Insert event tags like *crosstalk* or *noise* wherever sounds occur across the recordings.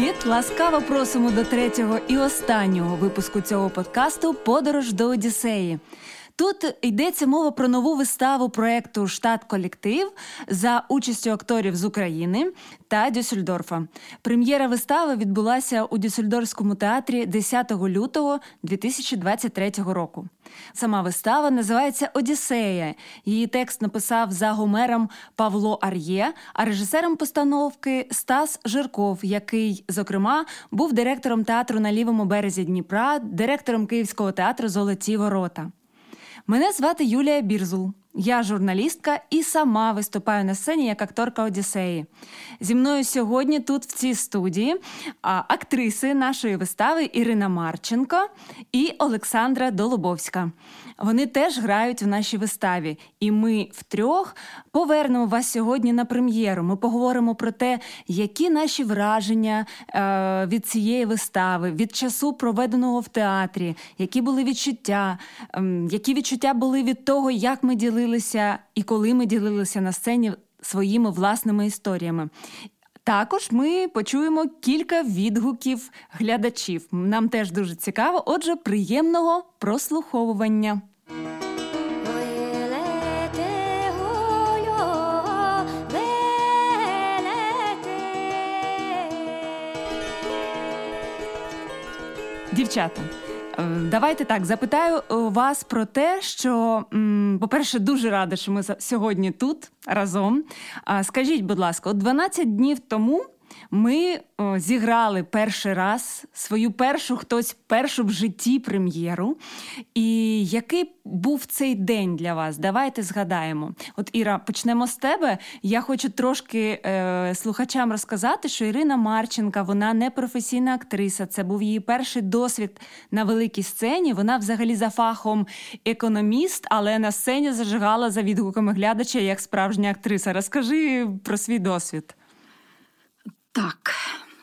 Привіт! Ласкаво просимо до третього і останнього випуску цього подкасту Подорож до Одіссеї. Тут йдеться мова про нову виставу проекту Штат колектив за участю акторів з України та Дюссельдорфа. Прем'єра вистави відбулася у Дюссельдорфському театрі 10 лютого 2023 року. Сама вистава називається Одіссея. Її текст написав за Гомером Павло Ар'є, а режисером постановки Стас Жирков, який, зокрема, був директором театру на лівому березі Дніпра, директором Київського театру Золоті ворота. Мене звати Юлія Бірзул. Я журналістка і сама виступаю на сцені як акторка Одіссеї. Зі мною сьогодні тут, в цій студії, актриси нашої вистави Ірина Марченко і Олександра Долобовська. Вони теж грають в нашій виставі, і ми втрьох повернемо вас сьогодні на прем'єру. Ми поговоримо про те, які наші враження е, від цієї вистави, від часу проведеного в театрі, які були відчуття, е, які відчуття були від того, як ми ділилися і коли ми ділилися на сцені своїми власними історіями. Також ми почуємо кілька відгуків глядачів. Нам теж дуже цікаво. Отже, приємного прослуховування. Дівчата, давайте так запитаю е, вас про те, що, по-перше, дуже рада, що ми сьогодні тут разом. Скажіть, будь ласка, от 12 днів тому ми о, зіграли перший раз свою першу хтось першу в житті прем'єру. І який був цей день для вас? Давайте згадаємо. От Іра, почнемо з тебе. Я хочу трошки е, слухачам розказати, що Ірина Марченка, вона не професійна актриса. Це був її перший досвід на великій сцені. Вона взагалі за фахом економіст, але на сцені зажигала за відгуками глядача як справжня актриса. Розкажи про свій досвід. Так,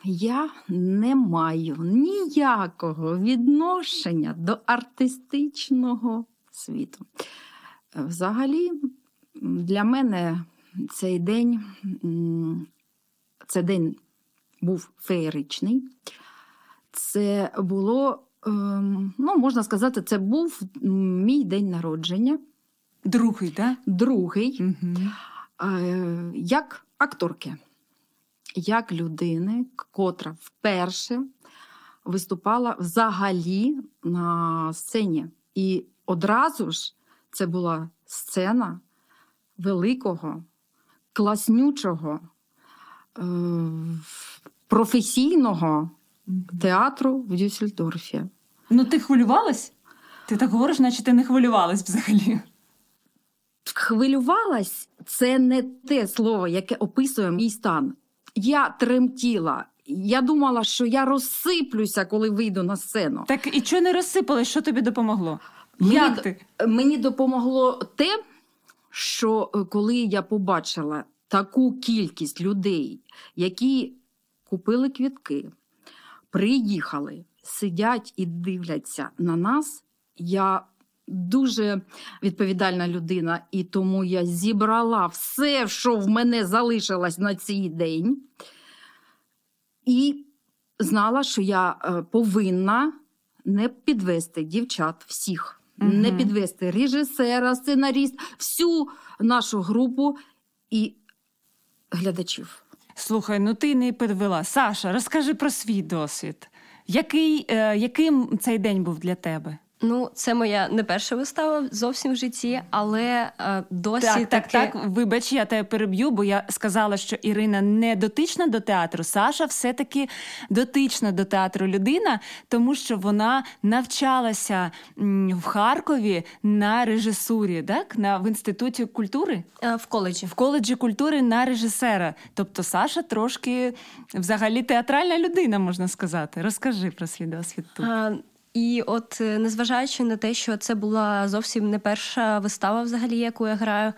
я не маю ніякого відношення до артистичного світу. Взагалі, для мене цей день цей день був феєричний. Це було, ем, ну, можна сказати, це був мій день народження. Другий, так? Другий, угу. як акторки як людини, котра вперше виступала взагалі на сцені. І одразу ж це була сцена великого, класнючого, е, професійного театру в Дюссельдорфі. Ну, ти хвилювалась? Ти так говориш, наче ти не хвилювалась взагалі. Хвилювалась це не те слово, яке описує мій стан я тремтіла. Я думала, що я розсиплюся, коли вийду на сцену. Так і що не розсипалось? Що тобі допомогло? Мені, Як ти? Мені допомогло те, що е, коли я побачила таку кількість людей, які купили квітки, приїхали, сидять і дивляться на нас, я дуже відповідальна людина, і тому я зібрала все, що в мене залишилось на цей день, і знала, що я е, повинна не підвести дівчат всіх, угу. не підвести режисера, сценаріст, всю нашу групу і глядачів. Слухай, ну ти не підвела. Саша, розкажи про свій досвід. Який, е, Яким цей день був для тебе? Ну, це моя не перша вистава зовсім в житті, але е, досі так, так, так. Вибач, я тебе переб'ю, бо я сказала, що Ірина не дотична до театру. Саша все-таки дотична до театру людина, тому що вона навчалася в Харкові на режисурі, так на в інституті культури е, в коледжі в коледжі культури на режисера. Тобто, Саша трошки взагалі театральна людина, можна сказати. Розкажи про свій досвід тут. А... І от, е, незважаючи на те, що це була зовсім не перша вистава, взагалі, яку я граю,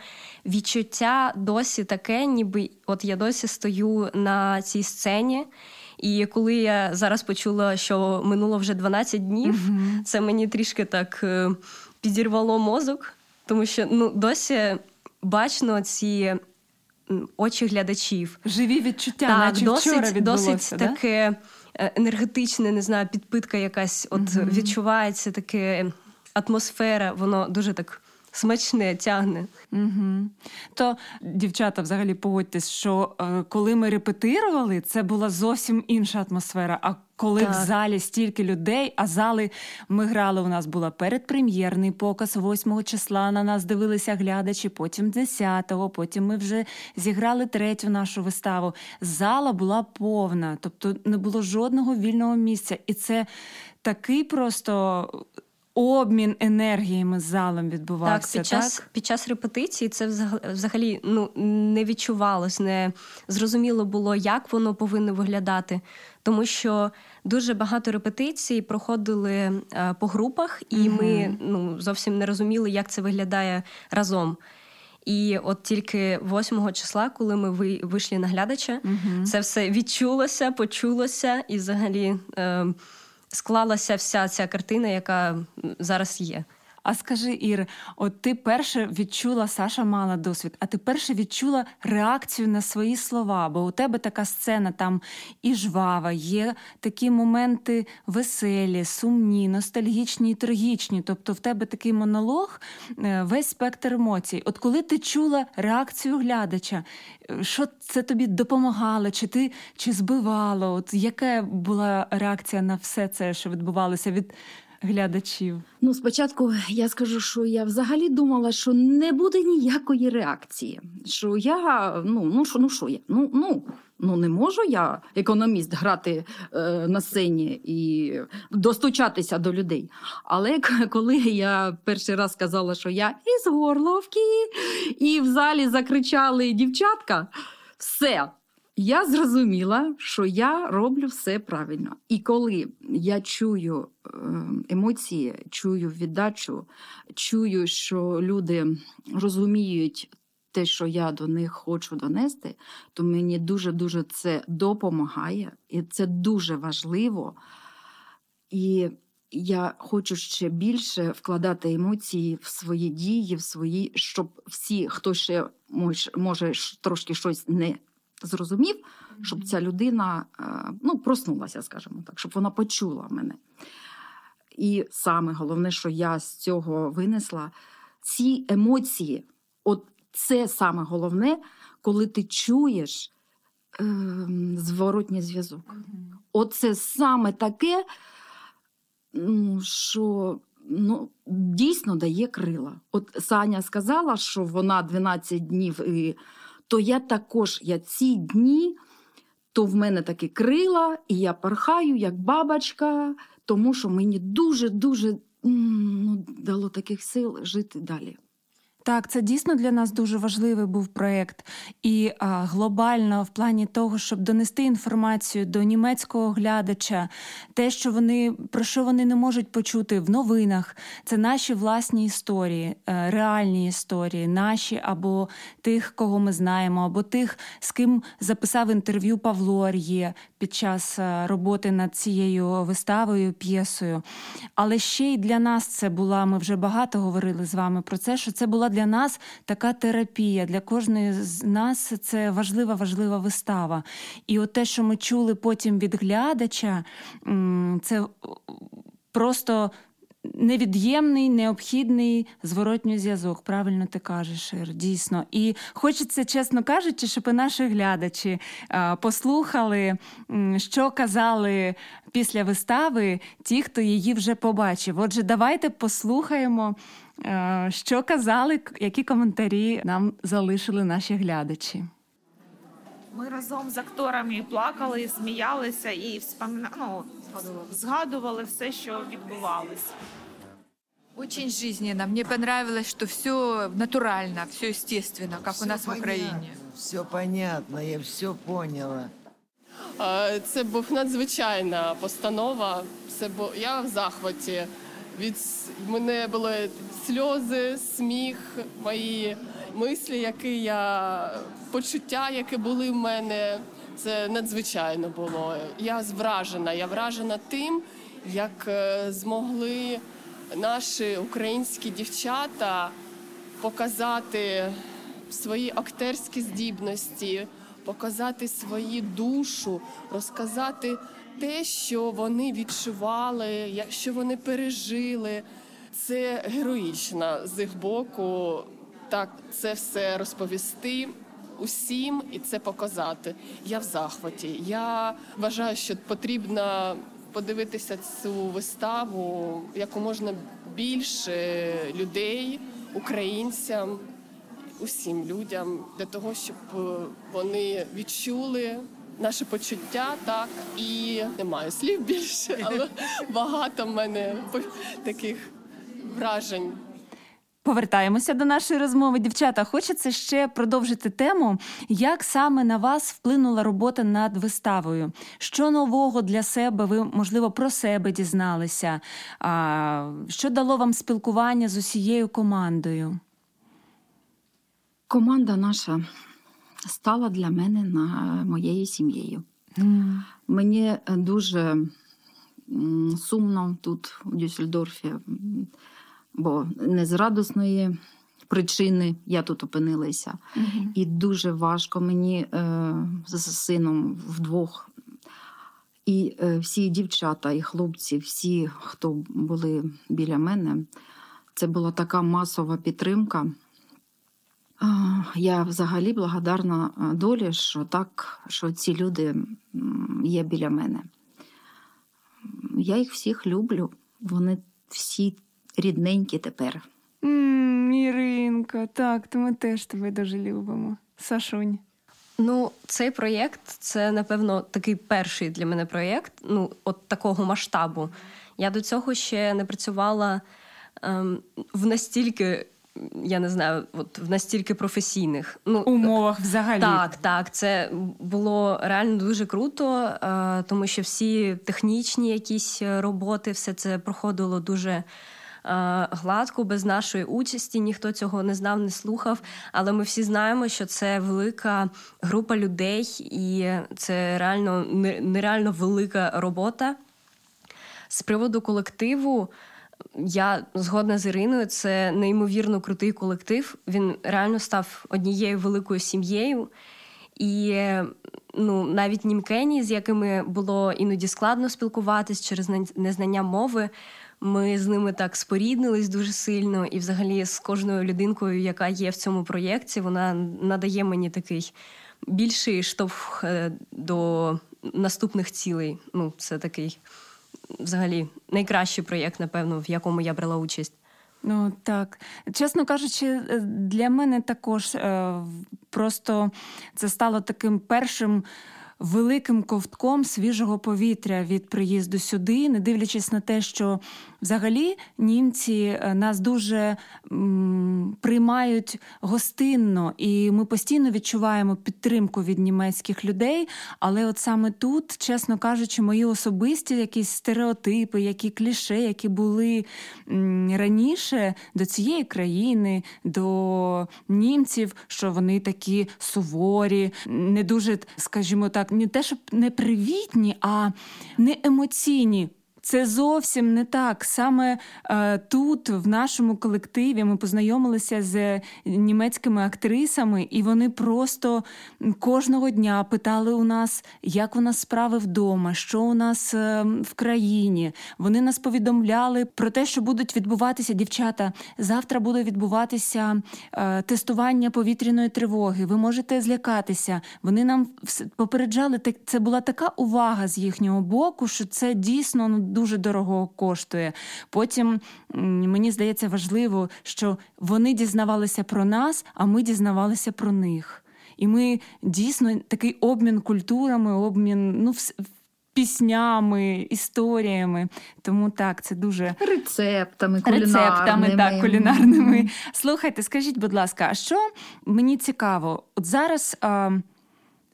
відчуття досі таке, ніби от я досі стою на цій сцені. І коли я зараз почула, що минуло вже 12 днів, mm-hmm. це мені трішки так е, підірвало мозок, тому що ну, досі бачно ці очі глядачів. Живі відчуття, так, наче досить, вчора відбулося, досить да? таке е, енергетичне, не знаю, підпитка якась от угу. відчувається таке атмосфера, воно дуже так смачне тягне. Угу. То, дівчата, взагалі погодьтесь, що е, коли ми репетирували, це була зовсім інша атмосфера. А коли так. в залі стільки людей, а зали ми грали, у нас була передпрем'єрний показ 8 числа. На нас дивилися глядачі, потім 10-го, потім ми вже зіграли третю нашу виставу. Зала була повна, тобто не було жодного вільного місця. І це такий просто обмін енергіями з залом відбувався. Так, під час так? під час репетиції це взагалі ну, не відчувалось, не зрозуміло було, як воно повинно виглядати. Тому що дуже багато репетицій проходили е, по групах, і угу. ми ну, зовсім не розуміли, як це виглядає разом. І от тільки 8 числа, коли ми вийшли на глядача, угу. це все відчулося, почулося і взагалі. Е, склалася вся ця картина, яка зараз є. А скажи, Ір, от ти перше відчула, Саша мала досвід, а ти перше відчула реакцію на свої слова, бо у тебе така сцена там і жвава, є такі моменти веселі, сумні, ностальгічні і трагічні. Тобто в тебе такий монолог, е, весь спектр емоцій. От коли ти чула реакцію глядача, е, що це тобі допомагало, чи ти чи збивало? От яка була реакція на все це, що відбувалося від глядачів? Ну, спочатку я скажу, що я взагалі думала, що не буде ніякої реакції. Що я ну ну що, ну що я? Ну ну. Ну, не можу я, економіст, грати е, на сцені і достучатися до людей. Але коли я перший раз сказала, що я із Горловки, і в залі закричали дівчатка, все, я зрозуміла, що я роблю все правильно. І коли я чую ем, емоції, чую віддачу, чую, що люди розуміють те, що я до них хочу донести, то мені дуже-дуже це допомагає, і це дуже важливо. І я хочу ще більше вкладати емоції в свої дії, в свої, щоб всі, хто ще може трошки щось не зрозумів, щоб ця людина е, ну, проснулася, скажімо так, щоб вона почула мене. І саме головне, що я з цього винесла, ці емоції, от це саме головне, коли ти чуєш е, зворотній зв'язок. От це саме таке, що ну, дійсно дає крила. От Саня сказала, що вона 12 днів і то я також я ці дні, то в мене такі крила, і я пархаю, як бабочка, тому що мені дуже-дуже ну, дало таких сил жити далі. Так, це дійсно для нас дуже важливий був проєкт. І а, глобально, в плані того, щоб донести інформацію до німецького глядача, те, що вони про що вони не можуть почути в новинах, це наші власні історії, е, реальні історії, наші або тих, кого ми знаємо, або тих, з ким записав інтерв'ю Павло Ар'є під час е, роботи над цією виставою, п'єсою. Але ще й для нас це була. Ми вже багато говорили з вами про це, що це була для нас така терапія. Для кожної з нас це важлива, важлива вистава. І от те, що ми чули потім від глядача, це просто. Невід'ємний, необхідний зворотній зв'язок. Правильно ти кажеш, Ір, дійсно. І хочеться, чесно кажучи, щоб і наші глядачі послухали, що казали після вистави ті, хто її вже побачив. Отже, давайте послухаємо що казали, які коментарі нам залишили наші глядачі? Ми разом з акторами плакали, сміялися і вспомина... ну, згадували все, що відбувалося. Очень жизненно. Мне понравилось, что все натурально, все естественно, как все у нас понятно, в Украине. Все понятно, я все поняла. Це був надзвичайна постанова. Це був я в захваті. Від мене були сльози, сміх, мої мислі, які я почуття, які були в мене. Це надзвичайно було. Я вражена. Я вражена тим, як е, змогли наші українські дівчата показати свої актерські здібності, показати свою душу, розказати те, що вони відчували, що вони пережили. Це героїчно з їх боку. Так, це все розповісти усім і це показати. Я в захваті. Я вважаю, що потрібно подивитися цю виставу яку можна більше людей, українцям, усім людям для того, щоб вони відчули. Наше почуття так і немає слів більше, але багато в мене таких вражень. Повертаємося до нашої розмови. Дівчата, хочеться ще продовжити тему, як саме на вас вплинула робота над виставою. Що нового для себе ви, можливо, про себе дізналися? А, Що дало вам спілкування з усією командою? Команда наша стала для мене на моєю сім'єю. Mm. Мені дуже сумно тут, у Дюссельдорфі бо не з радісної причини я тут опинилася. Угу. І дуже важко мені е, з сином вдвох. І е, всі дівчата, і хлопці, всі, хто були біля мене, це була така масова підтримка. Я взагалі благодарна е, долі, що так, що ці люди є біля мене. Я їх всіх люблю. Вони всі рідненькі тепер. М, Іринка, так, то ми теж тебе дуже любимо. Сашунь. Ну, цей проєкт це, напевно, такий перший для мене проєкт, ну, от такого масштабу. Я до цього ще не працювала ем, в настільки. Я не знаю, от в настільки професійних ну умовах взагалі. Так, так. Це було реально дуже круто, е, тому що всі технічні якісь роботи, все це проходило дуже Е, гладко, без нашої участі. Ніхто цього не знав, не слухав. Але ми всі знаємо, що це велика група людей, і це реально нереально велика робота. З приводу колективу. Я згодна з Іриною, це неймовірно крутий колектив. Він реально став однією великою сім'єю. І ну, навіть німкені, з якими було іноді складно спілкуватись через незнання мови, ми з ними так споріднились дуже сильно, і, взагалі, з кожною людинкою, яка є в цьому проєкті, вона надає мені такий більший штовх е, до наступних цілей. Ну, це такий взагалі найкращий проєкт, напевно, в якому я брала участь. Ну так, чесно кажучи, е, для мене також е, просто це стало таким першим великим ковтком свіжого повітря від приїзду сюди, не дивлячись на те, що взагалі німці е, нас дуже м, приймають гостинно, і ми постійно відчуваємо підтримку від німецьких людей. Але от саме тут, чесно кажучи, мої особисті якісь стереотипи, які кліше, які були м, раніше до цієї країни, до німців, що вони такі суворі, не дуже, скажімо так не те, щоб не привітні, а не емоційні. Це зовсім не так. Саме е, тут, в нашому колективі, ми познайомилися з німецькими актрисами, і вони просто кожного дня питали у нас, як у нас справи вдома, що у нас е, в країні. Вони нас повідомляли про те, що будуть відбуватися дівчата. Завтра буде відбуватися е, тестування повітряної тривоги. Ви можете злякатися. Вони нам попереджали, це була така увага з їхнього боку, що це дійсно ну дуже дорого коштує. Потім мені здається важливо, що вони дізнавалися про нас, а ми дізнавалися про них. І ми дійсно такий обмін культурами, обмін ну, піснями, історіями. Тому так, це дуже рецептами, кулінарними. рецептами, так, кулінарними. Слухайте, скажіть, будь ласка, а що мені цікаво? От зараз а,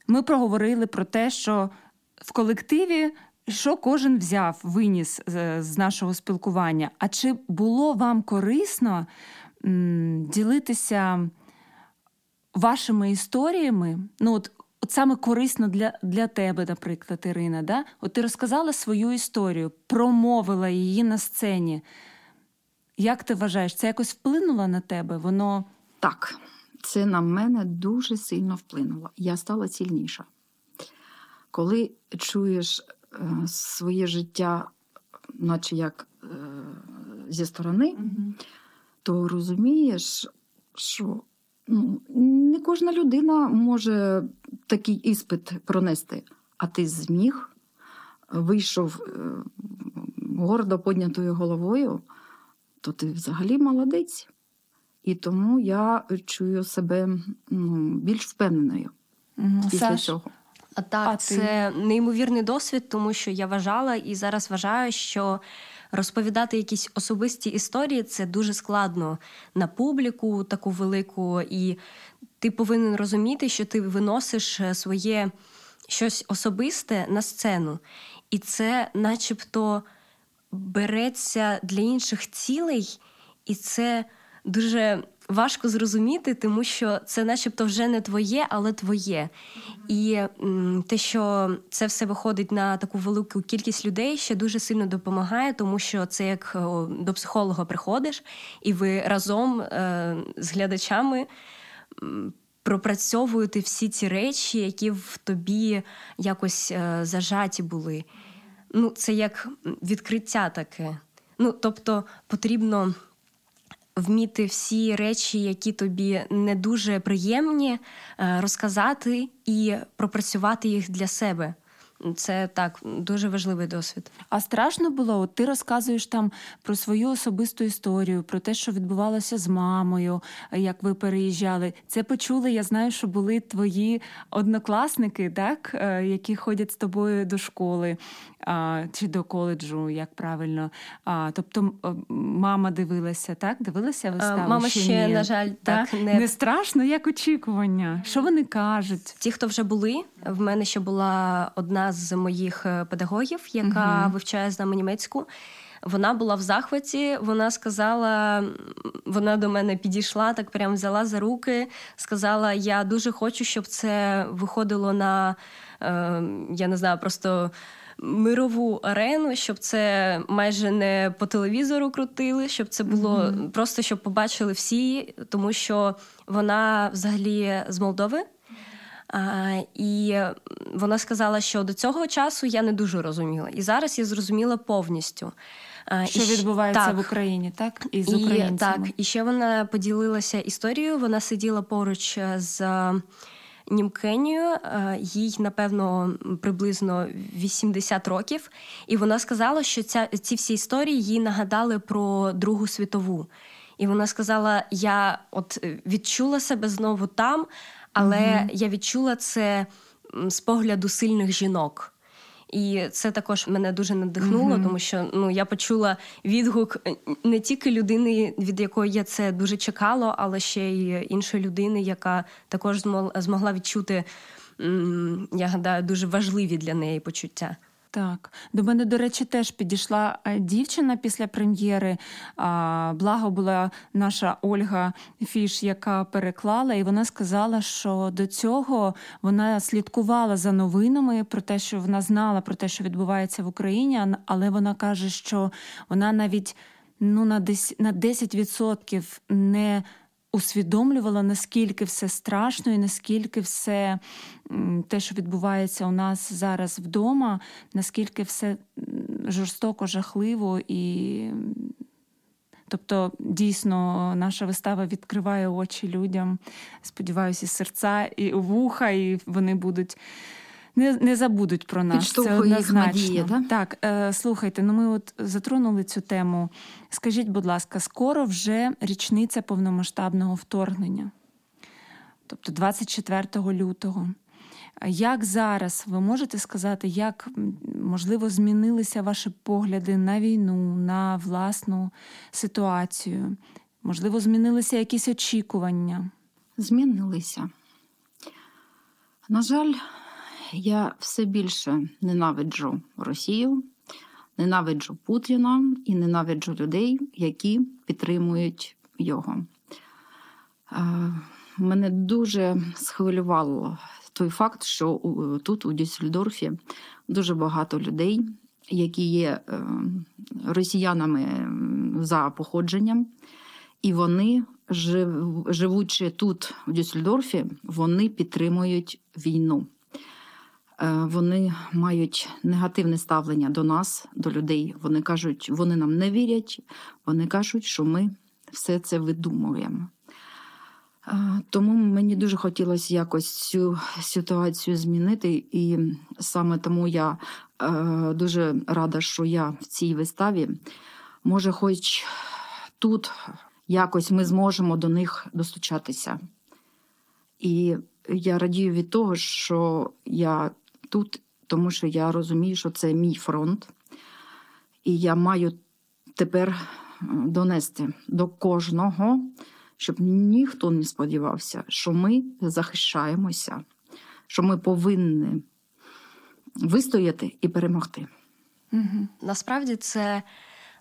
ми проговорили про те, що в колективі що кожен взяв, виніс з нашого спілкування? А чи було вам корисно ділитися вашими історіями? Ну, от, от саме корисно для для тебе, наприклад, Ірина, да? От ти розказала свою історію, промовила її на сцені. Як ти вважаєш, це якось вплинуло на тебе? Воно так. це на мене дуже сильно вплинуло. Я стала сильніша. Коли чуєш е, своє життя, наче як е, зі сторони, то розумієш, що ну, не кожна людина може такий іспит пронести, а ти зміг, вийшов е, гордо піднятою головою, то ти взагалі молодець. І тому я чую себе ну, більш впевненою Мгм. після Саш, цього. А так, А ти? це неймовірний досвід, тому що я вважала і зараз вважаю, що розповідати якісь особисті історії це дуже складно на публіку таку велику, і ти повинен розуміти, що ти виносиш е, своє щось особисте на сцену, і це, начебто, береться для інших цілей, і це дуже важко зрозуміти, тому що це, начебто, вже не твоє, але твоє. І те, що це все виходить на таку велику кількість людей, ще дуже сильно допомагає, тому що це як до психолога приходиш, і ви разом е, з глядачами. Пропрацьовуєте всі ці речі, які в тобі якось е, зажаті були. Ну, це як відкриття таке. Ну, тобто потрібно вміти всі речі, які тобі не дуже приємні, е, розказати і пропрацювати їх для себе. Це так дуже важливий досвід. А страшно було? От ти розказуєш там про свою особисту історію, про те, що відбувалося з мамою, як ви переїжджали. Це почули. Я знаю, що були твої однокласники, так, е, які ходять з тобою до школи чи до коледжу, як правильно. А, тобто мама дивилася, так? Дивилася виставу? Е, мама ще, ні? на жаль, так, не... не- не страшно, як очікування. Що вони кажуть? Ті, хто вже були, в мене ще була одна з моїх е, педагогів, яка Мгм. вивчає з нами німецьку. Вона була в захваті. Вона сказала, вона до мене підійшла, так прям взяла за руки, сказала: Я дуже хочу, щоб це виходило на я не знаю, просто. Мирову арену, щоб це майже не по телевізору крутили, щоб це було просто щоб побачили всі, тому що вона взагалі з Молдови. А, і вона сказала, що до цього часу я не дуже розуміла. І зараз я зрозуміла повністю. Що і відбувається так. в Україні, так? І з І, так, і ще вона поділилася історією. Вона сиділа поруч з е, німкенію, е, їй, напевно, приблизно 80 років. І вона сказала, що ця, ці всі історії їй нагадали про Другу світову. І вона сказала: я от відчула себе знову там, але я відчула це з погляду сильних жінок. І це також мене дуже надихнуло, тому що ну я почула відгук е, не тільки людини, від якої я це дуже чекало, але ще й іншої людини, яка також змогла відчути, я гадаю, дуже важливі для неї почуття. Так, до мене, до речі, теж підійшла е, дівчина після прем'єри. А, Благо була наша Ольга Фіш, яка переклала, і вона сказала, що до цього вона слідкувала за новинами про те, що вона знала про те, що відбувається в Україні, але вона каже, що вона навіть ну, на 10%, на 10% не усвідомлювала, наскільки все страшно і наскільки все те, що відбувається у нас зараз вдома, наскільки все жорстоко, жахливо і. Тобто, дійсно, наша вистава відкриває очі людям. Сподіваюся, серця, і вуха, і вони будуть не, не забудуть про нас. Це Підштовхує їх однозначно. надія, да? Так, е, слухайте, ну ми от затронули цю тему. Скажіть, будь ласка, скоро вже річниця повномасштабного вторгнення, тобто 24 лютого. Як зараз ви можете сказати, як можливо змінилися ваші погляди на війну, на власну ситуацію? Можливо, змінилися якісь очікування? Змінилися. На жаль, я все більше ненавиджу Росію, ненавиджу Путіна і ненавиджу людей, які підтримують його. Е, Мене дуже схвилювало той факт, що тут, у Дюссельдорфі, дуже багато людей, які є е, росіянами за походженням, і вони жив- живучи тут, в Дюссельдорфі, вони підтримують війну. Е, Вони мають негативне ставлення до нас, до людей. Вони кажуть, вони нам не вірять, вони кажуть, що ми все це видумуємо. Е, Тому мені дуже хотілося якось цю ситуацію змінити, і саме тому я е, дуже рада, що я в цій виставі. Може, хоч тут якось ми зможемо до них достучатися. І я радію від того, що я тут, тому що я розумію, що це мій фронт, і я маю тепер е, донести до кожного, щоб ніхто не сподівався, що ми захищаємося, що ми повинні вистояти і перемогти. Угу. Насправді це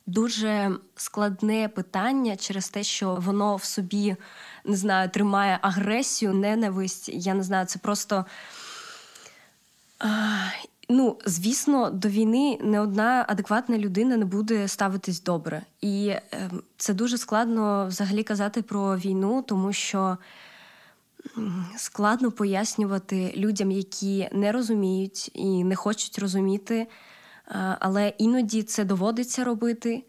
дуже складне питання через те, що воно в собі не знаю, тримає агресію, ненависть. Я не знаю, це просто. А, Ну, звісно, до війни не одна адекватна людина не буде ставитись добре. І е, це дуже складно взагалі казати про війну, тому що складно пояснювати людям, які не розуміють і не хочуть розуміти, е, але іноді це доводиться робити.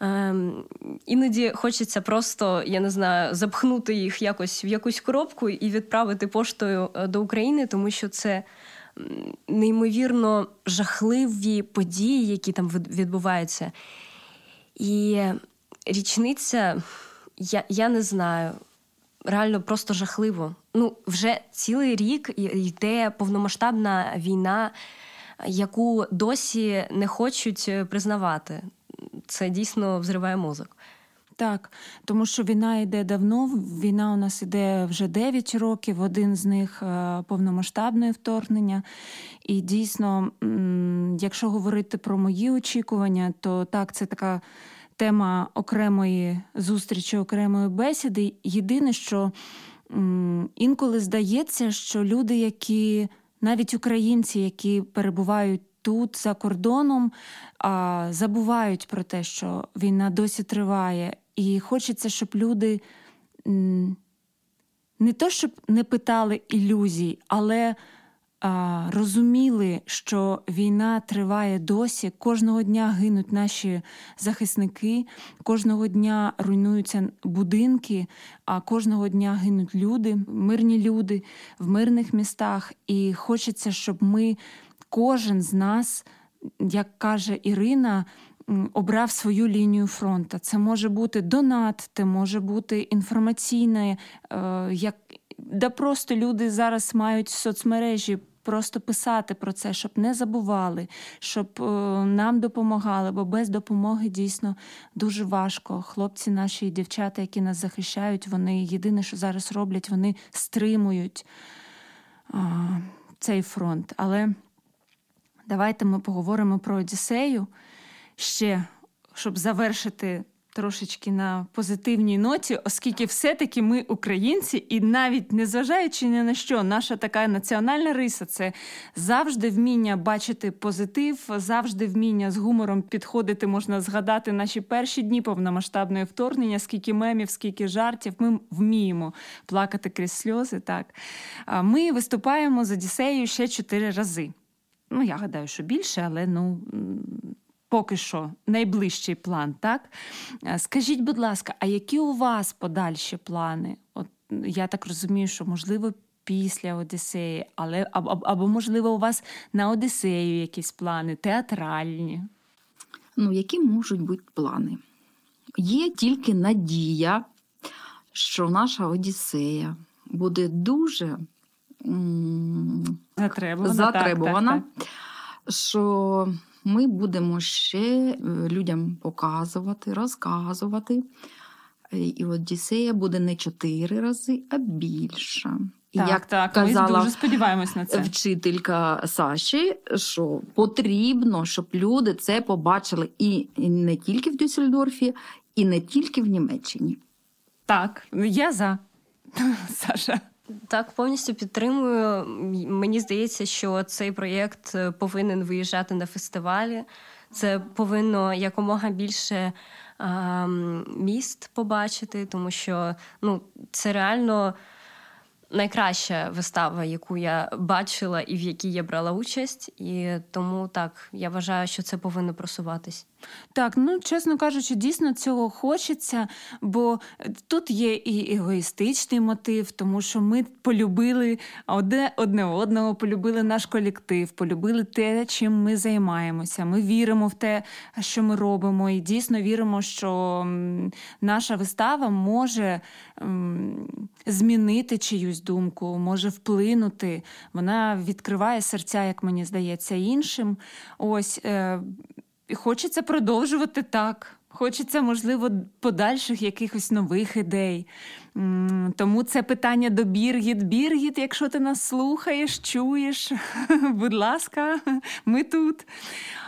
Ем, Іноді хочеться просто, я не знаю, запхнути їх якось в якусь коробку і відправити поштою е, до України, тому що це неймовірно жахливі події, які там відбуваються. І річниця, я, я не знаю, реально просто жахливо. Ну, вже цілий рік йде повномасштабна війна, яку досі не хочуть е, признавати. Це дійсно взриває мозок. Так, тому що війна йде давно. Війна у нас іде вже 9 років. Один з них е, повномасштабне вторгнення. І дійсно, якщо говорити про мої очікування, то так, це така тема окремої зустрічі, окремої бесіди. Єдине, що інколи здається, що люди, які навіть українці, які перебувають тут за кордоном, забувають про те, що війна досі триває, і хочеться, щоб люди не то, щоб не питали ілюзій, але а, розуміли, що війна триває досі. Кожного дня гинуть наші захисники, кожного дня руйнуються будинки, а кожного дня гинуть люди, мирні люди в мирних містах. І хочеться, щоб ми, кожен з нас, як каже Ірина, обрав свою лінію фронту. Це може бути донат, це може бути інформаційне, е, як да просто люди зараз мають соцмережі. Просто писати про це, щоб не забували, щоб е, нам допомагали, бо без допомоги дійсно дуже важко. Хлопці наші і дівчата, які нас захищають, вони єдине, що зараз роблять, вони стримують а, цей фронт. Але давайте ми поговоримо про Одіссею ще, щоб завершити трошечки на позитивній ноті, оскільки все-таки ми українці, і навіть незважаючи ні на що, наша така національна риса це завжди вміння бачити позитив, завжди вміння з гумором підходити. Можна згадати наші перші дні повномасштабної вторгнення, скільки мемів, скільки жартів. Ми вміємо плакати крізь сльози. Так ми виступаємо з Одіссеєю ще чотири рази. Ну, я гадаю, що більше, але ну. Поки що найближчий план, так? Е, Скажіть, будь ласка, а які у вас подальші плани? От я так розумію, що можливо після Одіссеї, але або, або- можливо у вас на Одіссею якісь плани, театральні. Ну, які можуть бути плани? Є тільки надія, що наша Одіссея буде дуже м, Затребувана. затребувана, Так, так, що ми будемо ще е, людям показувати, розказувати. Е, І Одіссея буде не чотири рази, а більша. Так. як так, ми дуже сподіваємось на це. вчителька Саші, що потрібно, щоб люди це побачили і не тільки в Дюссельдорфі, і не тільки в Німеччині. Так, я за. *laughs* Саша. Так, повністю підтримую. Мені здається, що цей проєкт е, повинен виїжджати на фестивалі. Це повинно якомога більше а, міст побачити, тому що ну, це реально найкраща вистава, яку я бачила і в якій я брала участь. І тому так я вважаю, що це повинно просуватись. Так, ну чесно кажучи, дійсно цього хочеться, бо тут є і егоїстичний мотив, тому що ми полюбили одне одного, полюбили наш колектив, полюбили те, чим ми займаємося. Ми віримо в те, що ми робимо, і дійсно віримо, що наша вистава може змінити чиюсь думку, може вплинути. Вона відкриває серця, як мені здається, іншим. Ось хочеться продовжувати так. Хочеться, можливо, подальших якихось нових ідей. Тому це питання до Біргіт. Біргіт, якщо ти нас слухаєш, чуєш, *laughs* будь ласка, ми тут.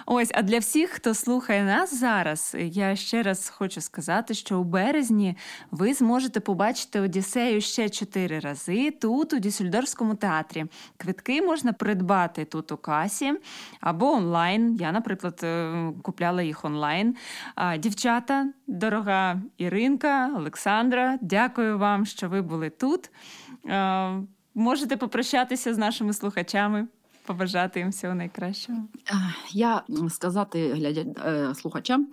Ось, а для всіх, хто слухає нас зараз, я ще раз хочу сказати, що у березні ви зможете побачити Одіссею ще чотири рази тут, у Дюссельдорфському театрі. Квитки можна придбати тут у касі або онлайн. Я, наприклад, е, купляла їх онлайн. Дівчата, дорога Іринка, Олександра, дякую вам, що ви були тут. Можете попрощатися з нашими слухачами побажати їм всього найкращого? Я сказати глядя е, слухачам,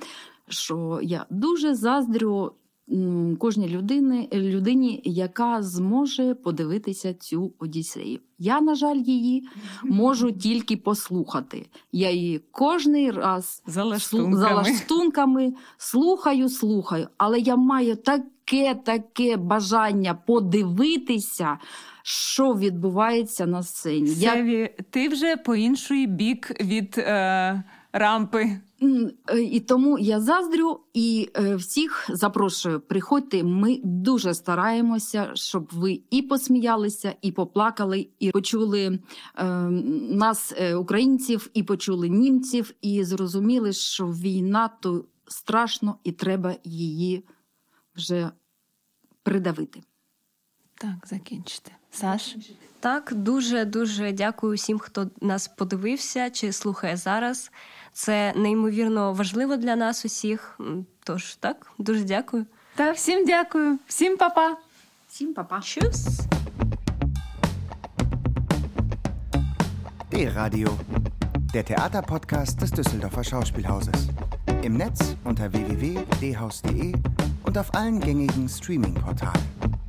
що я дуже заздрю кожній людини, людині, яка зможе подивитися цю Одіссею. Я, на жаль, її *laughs* можу тільки послухати. Я її кожний раз за лаштунками. за лаштунками слухаю, слухаю, але я маю таке таке бажання подивитися що відбувається на сцені. Севі, Я... ти вже по інший бік від е, рампи. Е, і тому я заздрю і е, всіх запрошую. Приходьте. Ми дуже стараємося, щоб ви і посміялися, і поплакали, і почули е, нас, українців, і почули німців, і зрозуміли, що війна то страшно, і треба її вже придавити. Так, закінчити. Саш? Так, дуже дуже дякую всім, хто нас подивився чи слухає зараз. Це неймовірно важливо для нас усіх. Тож так, дуже дякую. Так, всім дякую, всім па-па. Всім па-па. Tschüss. D-Radio, der Theaterpodcast des Düsseldorfer Schauspielhauses. Im Netz unter www.dhaus.de und auf allen gängigen Streaming-Portalen.